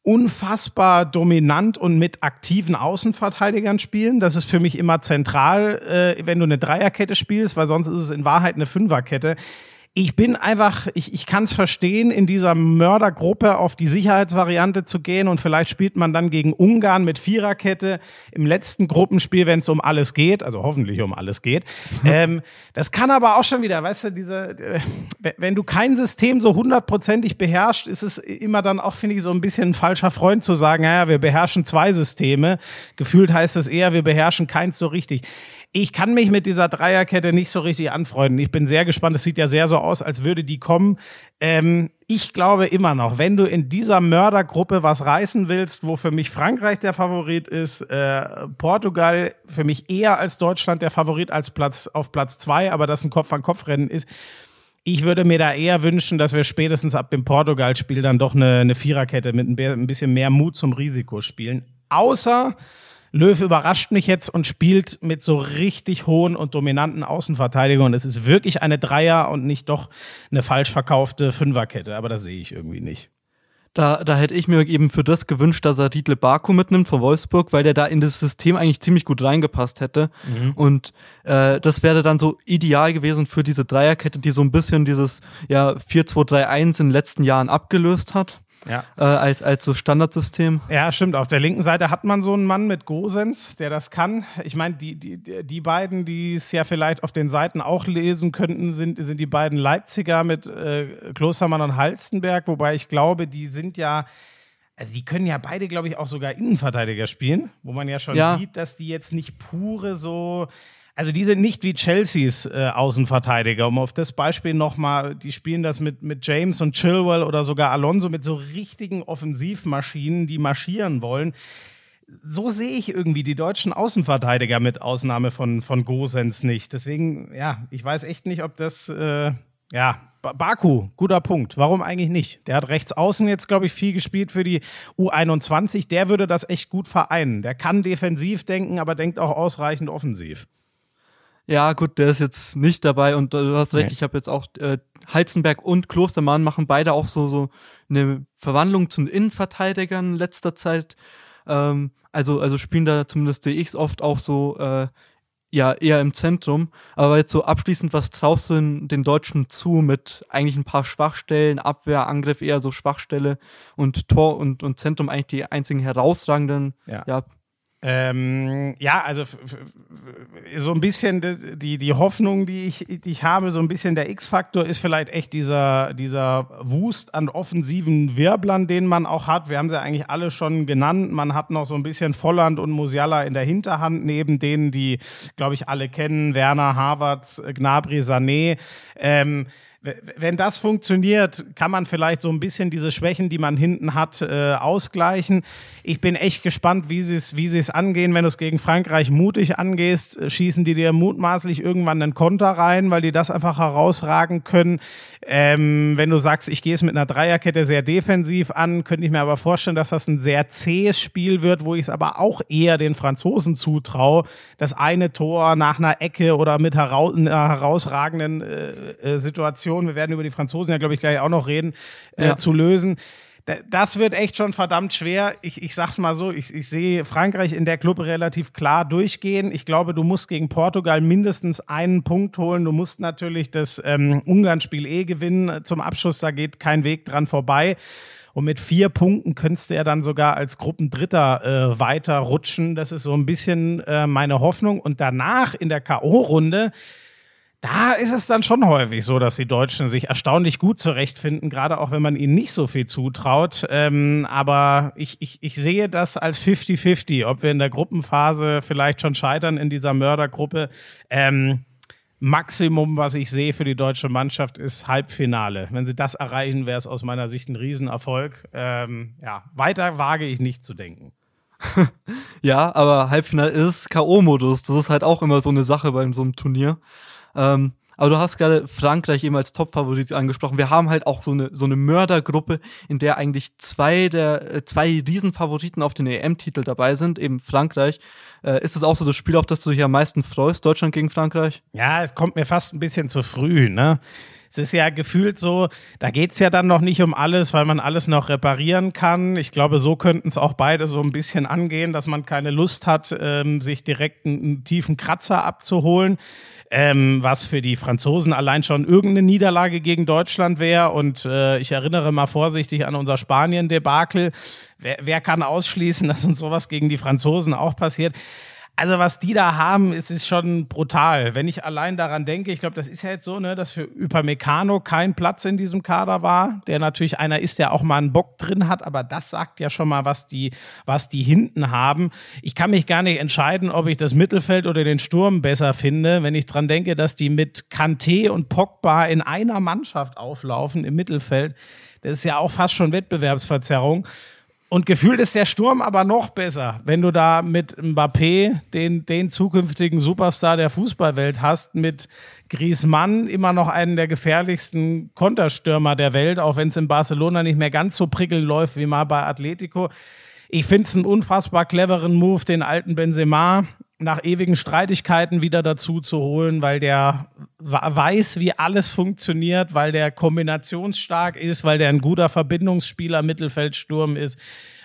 unfassbar dominant und mit aktiven Außenverteidigern spielen. Das ist für mich immer zentral, äh, wenn du eine Dreierkette spielst, weil sonst ist es in Wahrheit eine Fünferkette. Ich bin einfach, ich, ich kann es verstehen, in dieser Mördergruppe auf die Sicherheitsvariante zu gehen und vielleicht spielt man dann gegen Ungarn mit Viererkette im letzten Gruppenspiel, wenn es um alles geht, also hoffentlich um alles geht. ähm, das kann aber auch schon wieder, weißt du, diese, äh, wenn du kein System so hundertprozentig beherrscht, ist es immer dann auch, finde ich, so ein bisschen ein falscher Freund zu sagen, naja, wir beherrschen zwei Systeme. Gefühlt heißt es eher, wir beherrschen keins so richtig. Ich kann mich mit dieser Dreierkette nicht so richtig anfreunden. Ich bin sehr gespannt. Es sieht ja sehr so aus, als würde die kommen. Ähm, ich glaube immer noch, wenn du in dieser Mördergruppe was reißen willst, wo für mich Frankreich der Favorit ist, äh, Portugal für mich eher als Deutschland der Favorit als Platz auf Platz zwei, aber das ein Kopf-an-Kopf-Rennen ist. Ich würde mir da eher wünschen, dass wir spätestens ab dem Portugal-Spiel dann doch eine, eine Viererkette mit ein bisschen mehr Mut zum Risiko spielen. Außer Löw überrascht mich jetzt und spielt mit so richtig hohen und dominanten Außenverteidigungen. Es ist wirklich eine Dreier und nicht doch eine falsch verkaufte Fünferkette, aber das sehe ich irgendwie nicht. Da, da hätte ich mir eben für das gewünscht, dass er Dietl Baku mitnimmt von Wolfsburg, weil der da in das System eigentlich ziemlich gut reingepasst hätte. Und äh, das wäre dann so ideal gewesen für diese Dreierkette, die so ein bisschen dieses ja, 4-2-3-1 in den letzten Jahren abgelöst hat. Ja. äh, als, als so Standardsystem. Ja, stimmt. Auf der linken Seite hat man so einen Mann mit Gosens, der das kann. Ich meine, die, die, die beiden, die es ja vielleicht auf den Seiten auch lesen könnten, sind, sind die beiden Leipziger mit äh, Klostermann und Halstenberg, wobei ich glaube, die sind ja. Also die können ja beide, glaube ich, auch sogar Innenverteidiger spielen, wo man ja schon Ja. sieht, dass die jetzt nicht pure so. Also die sind nicht wie Chelseas äh, Außenverteidiger. Um auf das Beispiel nochmal, die spielen das mit, mit James und Chilwell oder sogar Alonso mit so richtigen Offensivmaschinen, die marschieren wollen. So sehe ich irgendwie die deutschen Außenverteidiger mit Ausnahme von, von Gosens nicht. Deswegen, ja, ich weiß echt nicht, ob das, äh, ja, Ba- Baku, guter Punkt. Warum eigentlich nicht? Der hat rechts außen jetzt, glaube ich, viel gespielt für die U21. Der würde das echt gut vereinen. Der kann defensiv denken, aber denkt auch ausreichend offensiv. Ja, gut, der ist jetzt nicht dabei und äh, du hast recht, Nee. ich habe jetzt auch äh, Heizenberg und Klostermann machen beide auch so, so eine Verwandlung zu den Innenverteidigern in letzter Zeit. Ähm, also, also spielen da zumindest sehe ich es oft auch so, äh, ja, eher im Zentrum. Aber jetzt so abschließend, was traust du den, den Deutschen zu mit eigentlich ein paar Schwachstellen, Abwehr, Angriff eher so Schwachstelle und Tor und, und Zentrum eigentlich die einzigen herausragenden, Ja. ja Ähm, ja, also so ein bisschen die, die, Hoffnung, die ich, die ich habe, so ein bisschen der X-Faktor ist vielleicht echt dieser, dieser Wust an offensiven Wirblern, den man auch hat. Wir haben sie eigentlich alle schon genannt. Man hat noch so ein bisschen Volland und Musiala in der Hinterhand, neben denen, die, glaube ich, alle kennen. Werner, Havertz, Gnabry, Sané. Ähm, wenn das funktioniert, kann man vielleicht so ein bisschen diese Schwächen, die man hinten hat, äh, ausgleichen. Ich bin echt gespannt, wie sie es wie sie es angehen. Wenn du es gegen Frankreich mutig angehst, äh, schießen die dir mutmaßlich irgendwann einen Konter rein, weil die das einfach herausragen können. Ähm, wenn du sagst, ich gehe es mit einer Dreierkette sehr defensiv an, könnte ich mir aber vorstellen, dass das ein sehr zähes Spiel wird, wo ich es aber auch eher den Franzosen zutraue. Das eine Tor nach einer Ecke oder mit herau einer herausragenden äh, äh, Situation, wir werden über die Franzosen ja, glaube ich, gleich auch noch reden, äh, Ja. zu lösen. Da- Das wird echt schon verdammt schwer. Ich, ich sag's mal so, ich, ich sehe Frankreich in der Gruppe relativ klar durchgehen. Ich glaube, du musst gegen Portugal mindestens einen Punkt holen. Du musst natürlich das ähm, Ungarn-Spiel eh gewinnen. Zum Abschluss, da geht kein Weg dran vorbei. Und mit vier Punkten könntest du ja dann sogar als Gruppendritter äh, weiterrutschen. Das ist so ein bisschen äh, meine Hoffnung. Und danach in der K.O.-Runde, da ist es dann schon häufig so, dass die Deutschen sich erstaunlich gut zurechtfinden, gerade auch wenn man ihnen nicht so viel zutraut. Ähm, aber ich, ich, ich sehe das als 50-50, ob wir in der Gruppenphase vielleicht schon scheitern in dieser Mördergruppe. Ähm, Maximum, was ich sehe für die deutsche Mannschaft, ist Halbfinale. Wenn sie das erreichen, wäre es aus meiner Sicht ein Riesenerfolg. Ähm, ja, weiter wage ich nicht zu denken. Ja, aber Halbfinale ist K.O.-Modus. Das ist halt auch immer so eine Sache bei so einem Turnier. Ähm, aber du hast gerade Frankreich eben als Top-Favorit angesprochen. Wir haben halt auch so eine, so eine Mördergruppe, in der eigentlich zwei der äh, zwei Riesenfavoriten auf den EM-Titel dabei sind, eben Frankreich. Äh, ist es auch so das Spiel, auf das du dich am meisten freust, Deutschland gegen Frankreich? Ja, es kommt mir fast ein bisschen zu früh, ne? Es ist ja gefühlt so, da geht's ja dann noch nicht um alles, weil man alles noch reparieren kann. Ich glaube, so könnten es auch beide so ein bisschen angehen, dass man keine Lust hat, ähm, sich direkt einen, einen tiefen Kratzer abzuholen. Ähm, was für die Franzosen allein schon irgendeine Niederlage gegen Deutschland wäre. Und äh, ich erinnere mal vorsichtig an unser Spanien-Debakel. Wer, wer kann ausschließen, dass uns sowas gegen die Franzosen auch passiert? Also was die da haben, ist, ist schon brutal. Wenn ich allein daran denke, ich glaube, das ist ja jetzt so, ne, dass für Upamecano kein Platz in diesem Kader war, der natürlich einer ist, der auch mal einen Bock drin hat, aber das sagt ja schon mal, was die, was die hinten haben. Ich kann mich gar nicht entscheiden, ob ich das Mittelfeld oder den Sturm besser finde, wenn ich dran denke, dass die mit Kanté und Pogba in einer Mannschaft auflaufen im Mittelfeld. Das ist ja auch fast schon Wettbewerbsverzerrung. Und gefühlt ist der Sturm aber noch besser, wenn du da mit Mbappé den, den zukünftigen Superstar der Fußballwelt hast, mit Griezmann immer noch einen der gefährlichsten Konterstürmer der Welt, auch wenn es in Barcelona nicht mehr ganz so prickelnd läuft wie mal bei Atletico. Ich finde es einen unfassbar cleveren Move, den alten Benzema nach ewigen Streitigkeiten wieder dazu zu holen, weil der weiß, wie alles funktioniert, weil der kombinationsstark ist, weil der ein guter Verbindungsspieler Mittelfeldsturm ist,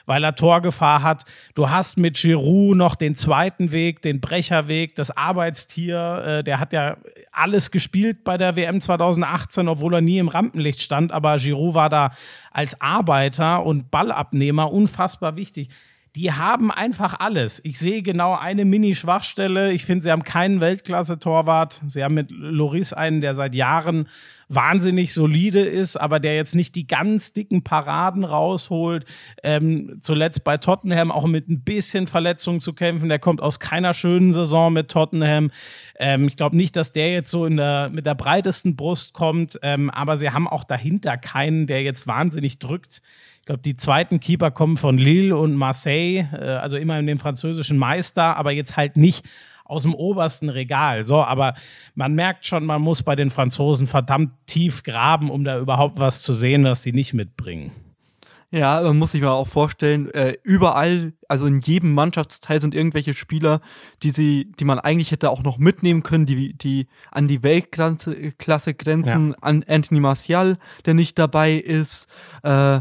weil er Torgefahr hat. Du hast mit Giroud noch den zweiten Weg, den Brecherweg, das Arbeitstier. Äh, der hat ja alles gespielt bei der WM 2018, obwohl er nie im Rampenlicht stand. Aber Giroud war da als Arbeiter und Ballabnehmer unfassbar wichtig die haben einfach alles. Ich sehe genau eine Mini-Schwachstelle. Ich finde, sie haben keinen Weltklasse-Torwart. Sie haben mit Loris einen, der seit Jahren wahnsinnig solide ist, aber der jetzt nicht die ganz dicken Paraden rausholt. Ähm, zuletzt bei Tottenham auch mit ein bisschen Verletzungen zu kämpfen. Der kommt aus keiner schönen Saison mit Tottenham. Ähm, ich glaube nicht, dass der jetzt so in der, mit der breitesten Brust kommt, ähm, aber sie haben auch dahinter keinen, der jetzt wahnsinnig drückt glaube, die zweiten Keeper kommen von Lille und Marseille, äh, also immer in dem französischen Meister, aber jetzt halt nicht aus dem obersten Regal. So, aber man merkt schon, man muss bei den Franzosen verdammt tief graben, um da überhaupt was zu sehen, was die nicht mitbringen. Ja, man muss sich mal auch vorstellen, äh, überall, also in jedem Mannschaftsteil sind irgendwelche Spieler, die sie, die man eigentlich hätte auch noch mitnehmen können, die, die an die Weltklasse Klasse grenzen, ja. an Anthony Martial, der nicht dabei ist, äh,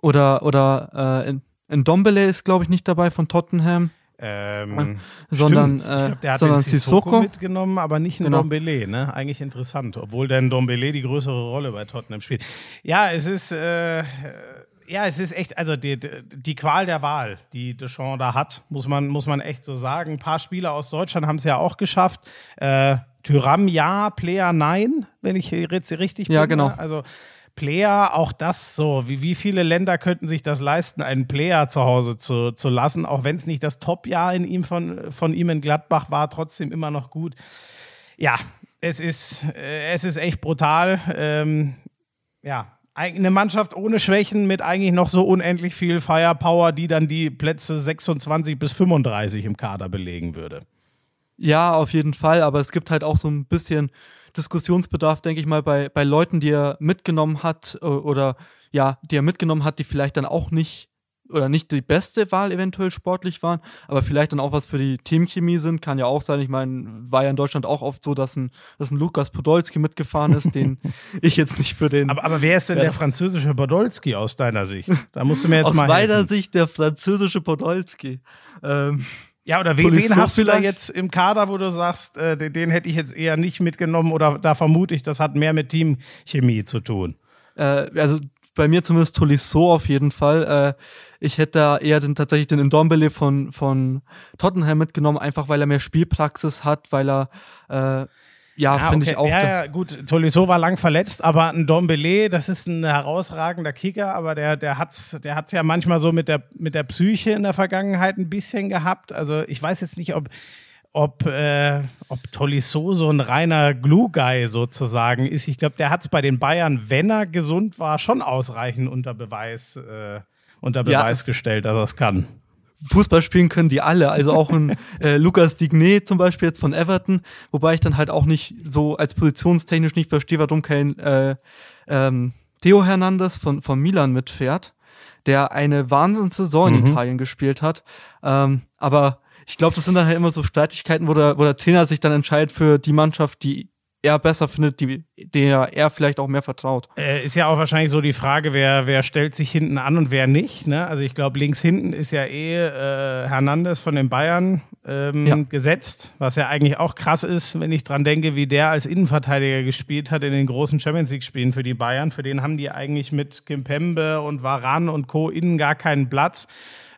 oder, oder äh, in Dombele ist, glaube ich, nicht dabei von Tottenham. Ähm, sondern, stimmt. ich glaub, der hat sondern Sissoko mitgenommen, aber nicht ein genau. Dombele, ne? Eigentlich interessant, obwohl der Dombele die größere Rolle bei Tottenham spielt. Ja, es ist äh, ja, es ist echt, also die, die Qual der Wahl, die Deschamps da hat, muss man, muss man echt so sagen. Ein paar Spieler aus Deutschland haben es ja auch geschafft. Äh, Tyram ja, Player nein, wenn ich jetzt richtig bin. Ja, genau. Ne? Also Player, auch das so, wie, wie viele Länder könnten sich das leisten, einen Player zu Hause zu, zu lassen, auch wenn es nicht das Top-Jahr in ihm von, von ihm in Gladbach war, trotzdem immer noch gut. Ja, es ist, äh, es ist echt brutal. Ähm, ja, eine Mannschaft ohne Schwächen mit eigentlich noch so unendlich viel Firepower, die dann die Plätze 26 bis 35 im Kader belegen würde. Ja, auf jeden Fall, aber es gibt halt auch so ein bisschen Diskussionsbedarf, denke ich mal, bei, bei Leuten, die er mitgenommen hat oder ja, die er mitgenommen hat, die vielleicht dann auch nicht oder nicht die beste Wahl eventuell sportlich waren, aber vielleicht dann auch was für die Teamchemie sind, kann ja auch sein. Ich meine, war ja in Deutschland auch oft so, dass ein, dass ein Lukas Podolski mitgefahren ist, den ich jetzt nicht für den. Aber, aber wer ist denn der französische Podolski aus deiner Sicht? Da musst du mir jetzt aus mal. Aus meiner Sicht der französische Podolski. Ähm, ja, oder wen, wen hast du da jetzt im Kader, wo du sagst, äh, den, den, hätte ich jetzt eher nicht mitgenommen oder da vermute ich, das hat mehr mit Teamchemie zu tun? Äh, also bei mir zumindest Tolisso auf jeden Fall. Äh, ich hätte da eher den, tatsächlich den Ndombele von, von Tottenham mitgenommen, einfach weil er mehr Spielpraxis hat, weil er äh, ja, ja finde okay. ich auch. Ja, ja, gut, Tolisso war lang verletzt, aber ein Dombele, das ist ein herausragender Kicker, aber der, der hat's, der hat's ja manchmal so mit der, mit der Psyche in der Vergangenheit ein bisschen gehabt. Also ich weiß jetzt nicht, ob, ob, äh, ob Tolisso so ein reiner Glue-Guy sozusagen ist. Ich glaube, der hat es bei den Bayern, wenn er gesund war, schon ausreichend unter Beweis, äh, unter Beweis ja. gestellt, dass er es kann. Fußball spielen können die alle. Also auch ein äh, Lukas Digné zum Beispiel jetzt von Everton, wobei ich dann halt auch nicht so als positionstechnisch nicht verstehe, warum kein äh, ähm, Theo Hernandez von, von Milan mitfährt, der eine Wahnsinnssaison mhm. in Italien gespielt hat. Ähm, aber ich glaube, das sind dann halt immer so Streitigkeiten, wo der, wo der Trainer sich dann entscheidet für die Mannschaft, die er besser findet, die, der er vielleicht auch mehr vertraut. Äh, ist ja auch wahrscheinlich so die Frage, wer, wer stellt sich hinten an und wer nicht. Ne? Also ich glaube, links hinten ist ja eh äh, Hernandez von den Bayern ähm, ja. gesetzt, was ja eigentlich auch krass ist, wenn ich dran denke, wie der als Innenverteidiger gespielt hat in den großen Champions League-Spielen für die Bayern. Für den haben die eigentlich mit Kimpembe und Varan und Co. innen gar keinen Platz.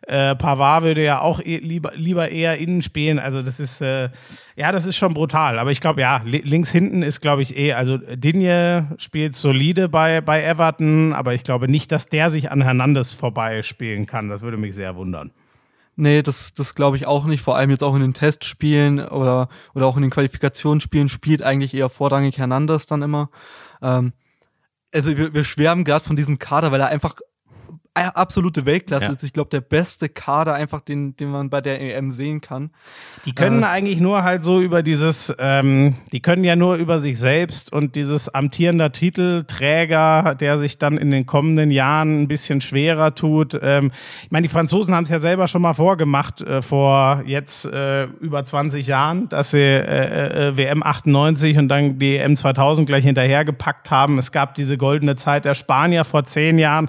Äh, Pavard würde ja auch e lieber, lieber eher innen spielen. Also das ist, äh, ja, das ist schon brutal. Aber ich glaube, ja, links hinten ist, glaube ich, eh, also Dinje spielt solide bei, bei Everton, aber ich glaube nicht, dass der sich an Hernandez vorbei spielen kann. Das würde mich sehr wundern. Nee, das, das glaube ich auch nicht. Vor allem jetzt auch in den Testspielen oder, oder auch in den Qualifikationsspielen spielt eigentlich eher vorrangig Hernandez dann immer. Ähm, also wir, wir schwärmen gerade von diesem Kader, weil er einfach absolute Weltklasse ja. ist. Ich glaube, der beste Kader einfach, den, den man bei der EM sehen kann. Die können äh, eigentlich nur halt so über dieses, ähm, die können ja nur über sich selbst und dieses amtierender Titelträger, der sich dann in den kommenden Jahren ein bisschen schwerer tut. Ähm, ich meine, die Franzosen haben es ja selber schon mal vorgemacht, äh, vor jetzt äh, über 20 Jahren, dass sie äh, äh WM 98 und dann die EM 2000 gleich hinterhergepackt haben. Es gab diese goldene Zeit der Spanier vor zehn Jahren.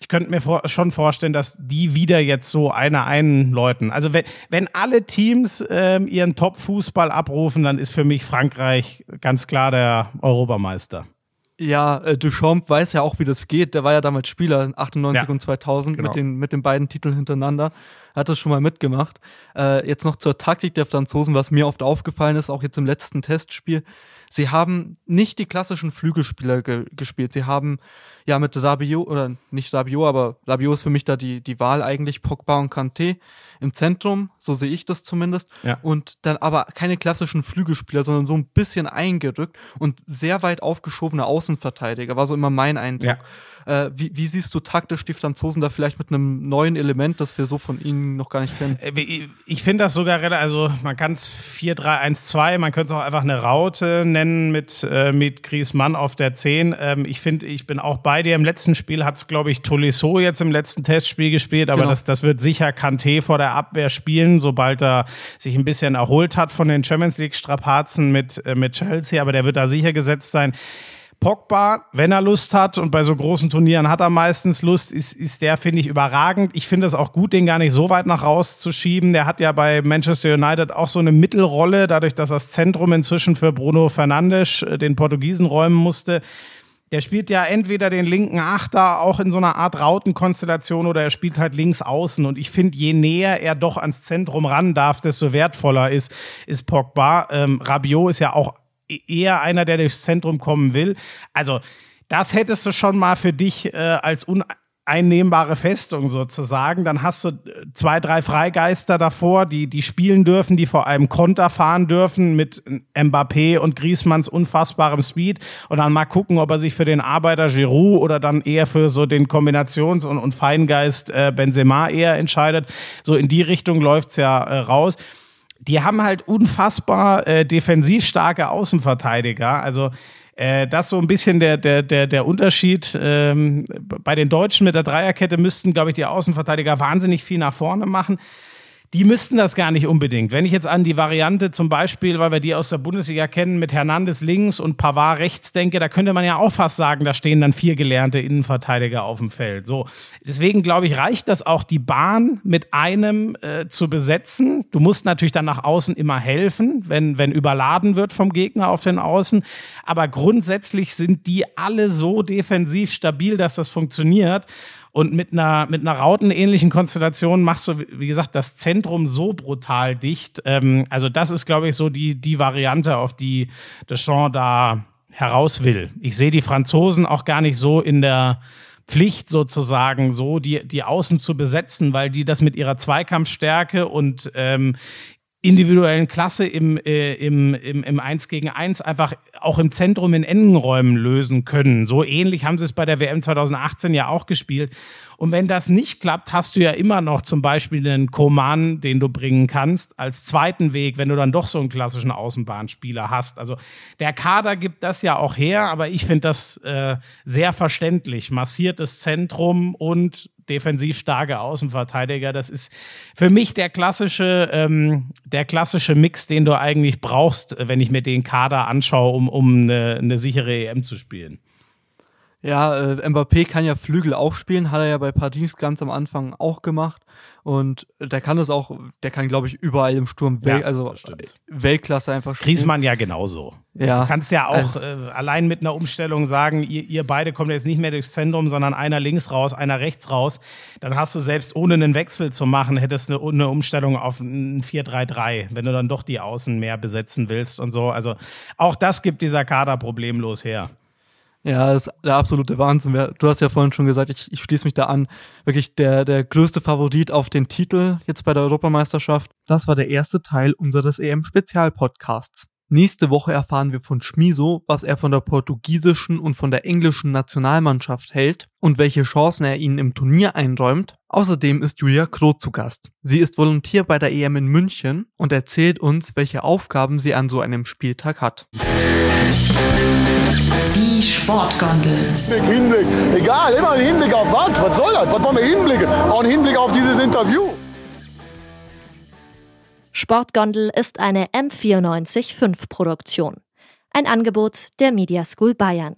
Ich könnte mir mir vor, schon vorstellen, dass die wieder jetzt so eine einläuten. Also wenn, wenn alle Teams ähm, ihren Top-Fußball abrufen, dann ist für mich Frankreich ganz klar der Europameister. Ja, äh, Duchamp weiß ja auch, wie das geht. Der war ja damals Spieler 98 Ja, und 2000 genau. mit, den, mit den beiden Titeln hintereinander. Hat das schon mal mitgemacht. Äh, jetzt noch zur Taktik der Franzosen, was mir oft aufgefallen ist, auch jetzt im letzten Testspiel. Sie haben nicht die klassischen Flügelspieler ge gespielt. Sie haben ja mit Rabiot, oder nicht Rabiot, aber Rabiot ist für mich da die, die Wahl eigentlich, Pogba und Kanté im Zentrum, so sehe ich das zumindest. Ja. Und dann aber keine klassischen Flügelspieler, sondern so ein bisschen eingerückt und sehr weit aufgeschobene Außenverteidiger, war so immer mein Eindruck. Äh, wie, wie siehst du taktisch die Franzosen da vielleicht mit einem neuen Element, das wir so von ihnen noch gar nicht kennen? Äh, Ich finde das sogar, rela- also man kann es 4-3-1-2, man könnte es auch einfach eine Raute nennen mit, äh, mit Griezmann auf der 10. Ähm, ich finde, ich bin auch bei dir. Im letzten Spiel hat es, glaube ich, Tolisso jetzt im letzten Testspiel gespielt, aber Genau. das, das wird sicher Kanté vor der Abwehr spielen, sobald er sich ein bisschen erholt hat von den Champions League-Strapazen mit, äh, mit Chelsea, aber der wird da sicher gesetzt sein. Pogba, wenn er Lust hat, und bei so großen Turnieren hat er meistens Lust, ist, ist der, finde ich, überragend. Ich finde es auch gut, den gar nicht so weit nach rauszuschieben. Der hat ja bei Manchester United auch so eine Mittelrolle, dadurch, dass das Zentrum inzwischen für Bruno Fernandes, äh, den Portugiesen, räumen musste. Der spielt ja entweder den linken Achter auch in so einer Art Rautenkonstellation oder er spielt halt links außen. Und ich finde, je näher er doch ans Zentrum ran darf, desto wertvoller ist, ist Pogba. Ähm, Rabiot ist ja auch e- eher einer, der durchs Zentrum kommen will. Also, das hättest du schon mal für dich äh, als uneinnehmbare Festung sozusagen. Dann hast du äh, zwei, drei Freigeister davor, die, die spielen dürfen, die vor allem Konter fahren dürfen mit Mbappé und Griezmanns unfassbarem Speed. Und dann mal gucken, ob er sich für den Arbeiter Giroud oder dann eher für so den Kombinations- und, und Feingeist äh, Benzema eher entscheidet. So in die Richtung läuft's ja äh, raus die haben halt unfassbar äh, defensiv starke Außenverteidiger. Also äh, das so ein bisschen der, der, der, der Unterschied. Ähm, bei den Deutschen mit der Dreierkette müssten, glaube ich, die Außenverteidiger wahnsinnig viel nach vorne machen. Die müssten das gar nicht unbedingt. Wenn ich jetzt an die Variante zum Beispiel, weil wir die aus der Bundesliga kennen, mit Hernandez links und Pavard rechts denke, da könnte man ja auch fast sagen, da stehen dann vier gelernte Innenverteidiger auf dem Feld. So, deswegen glaube ich, reicht das auch, die Bahn mit einem äh, zu besetzen. Du musst natürlich dann nach außen immer helfen, wenn, wenn überladen wird vom Gegner auf den Außen. Aber grundsätzlich sind die alle so defensiv stabil, dass das funktioniert. Und mit einer, mit einer rautenähnlichen Konstellation machst du, wie gesagt, das Zentrum so brutal dicht. Ähm, also, das ist, glaube ich, so die, die Variante, auf die Deschamps da heraus will. Ich sehe die Franzosen auch gar nicht so in der Pflicht sozusagen, so die, die Außen zu besetzen, weil die das mit ihrer Zweikampfstärke und ähm, individuellen Klasse im, äh, im, im, im 1 gegen 1 einfach auch im Zentrum in engen Räumen lösen können. So ähnlich haben sie es bei der WM 2018 ja auch gespielt. Und wenn das nicht klappt, hast du ja immer noch zum Beispiel einen Koman, den du bringen kannst, als zweiten Weg, wenn du dann doch so einen klassischen Außenbahnspieler hast. Also der Kader gibt das ja auch her, aber ich finde das äh, sehr verständlich. Massiertes Zentrum und defensiv starke Außenverteidiger. Das ist für mich der klassische, ähm, der klassische Mix, den du eigentlich brauchst, wenn ich mir den Kader anschaue, um, um eine, eine sichere EM zu spielen. Ja, äh, Mbappé kann ja Flügel auch spielen, hat er ja bei Paris ganz am Anfang auch gemacht. Und der kann das auch, der kann, glaube ich, überall im Sturm, Wel Ja, also stimmt. Weltklasse einfach spielen. Griezmann ja genauso. Ja. Du kannst ja auch äh, allein mit einer Umstellung sagen, ihr, ihr beide kommt jetzt nicht mehr durchs Zentrum, sondern einer links raus, einer rechts raus. Dann hast du selbst ohne einen Wechsel zu machen, hättest eine, eine Umstellung auf ein 4-3-3, wenn du dann doch die Außen mehr besetzen willst und so. Also auch das gibt dieser Kader problemlos her. Ja, das ist der absolute Wahnsinn. Du hast ja vorhin schon gesagt, ich, ich schließe mich da an. Wirklich der, der größte Favorit auf den Titel jetzt bei der Europameisterschaft. Das war der erste Teil unseres EM-Spezialpodcasts. Nächste Woche erfahren wir von Schmiso, was er von der portugiesischen und von der englischen Nationalmannschaft hält und welche Chancen er ihnen im Turnier einräumt. Außerdem ist Julia Kroh zu Gast. Sie ist Volontär bei der EM in München und erzählt uns, welche Aufgaben sie an so einem Spieltag hat. Die Sportgondel. Hinblick, Hinblick. Egal, immer ein Hinblick auf was? Was soll das? Was wollen wir hinblicken? Auch ein Hinblick auf dieses Interview. Sportgondel ist eine M945 Produktion. Ein Angebot der Media School Bayern.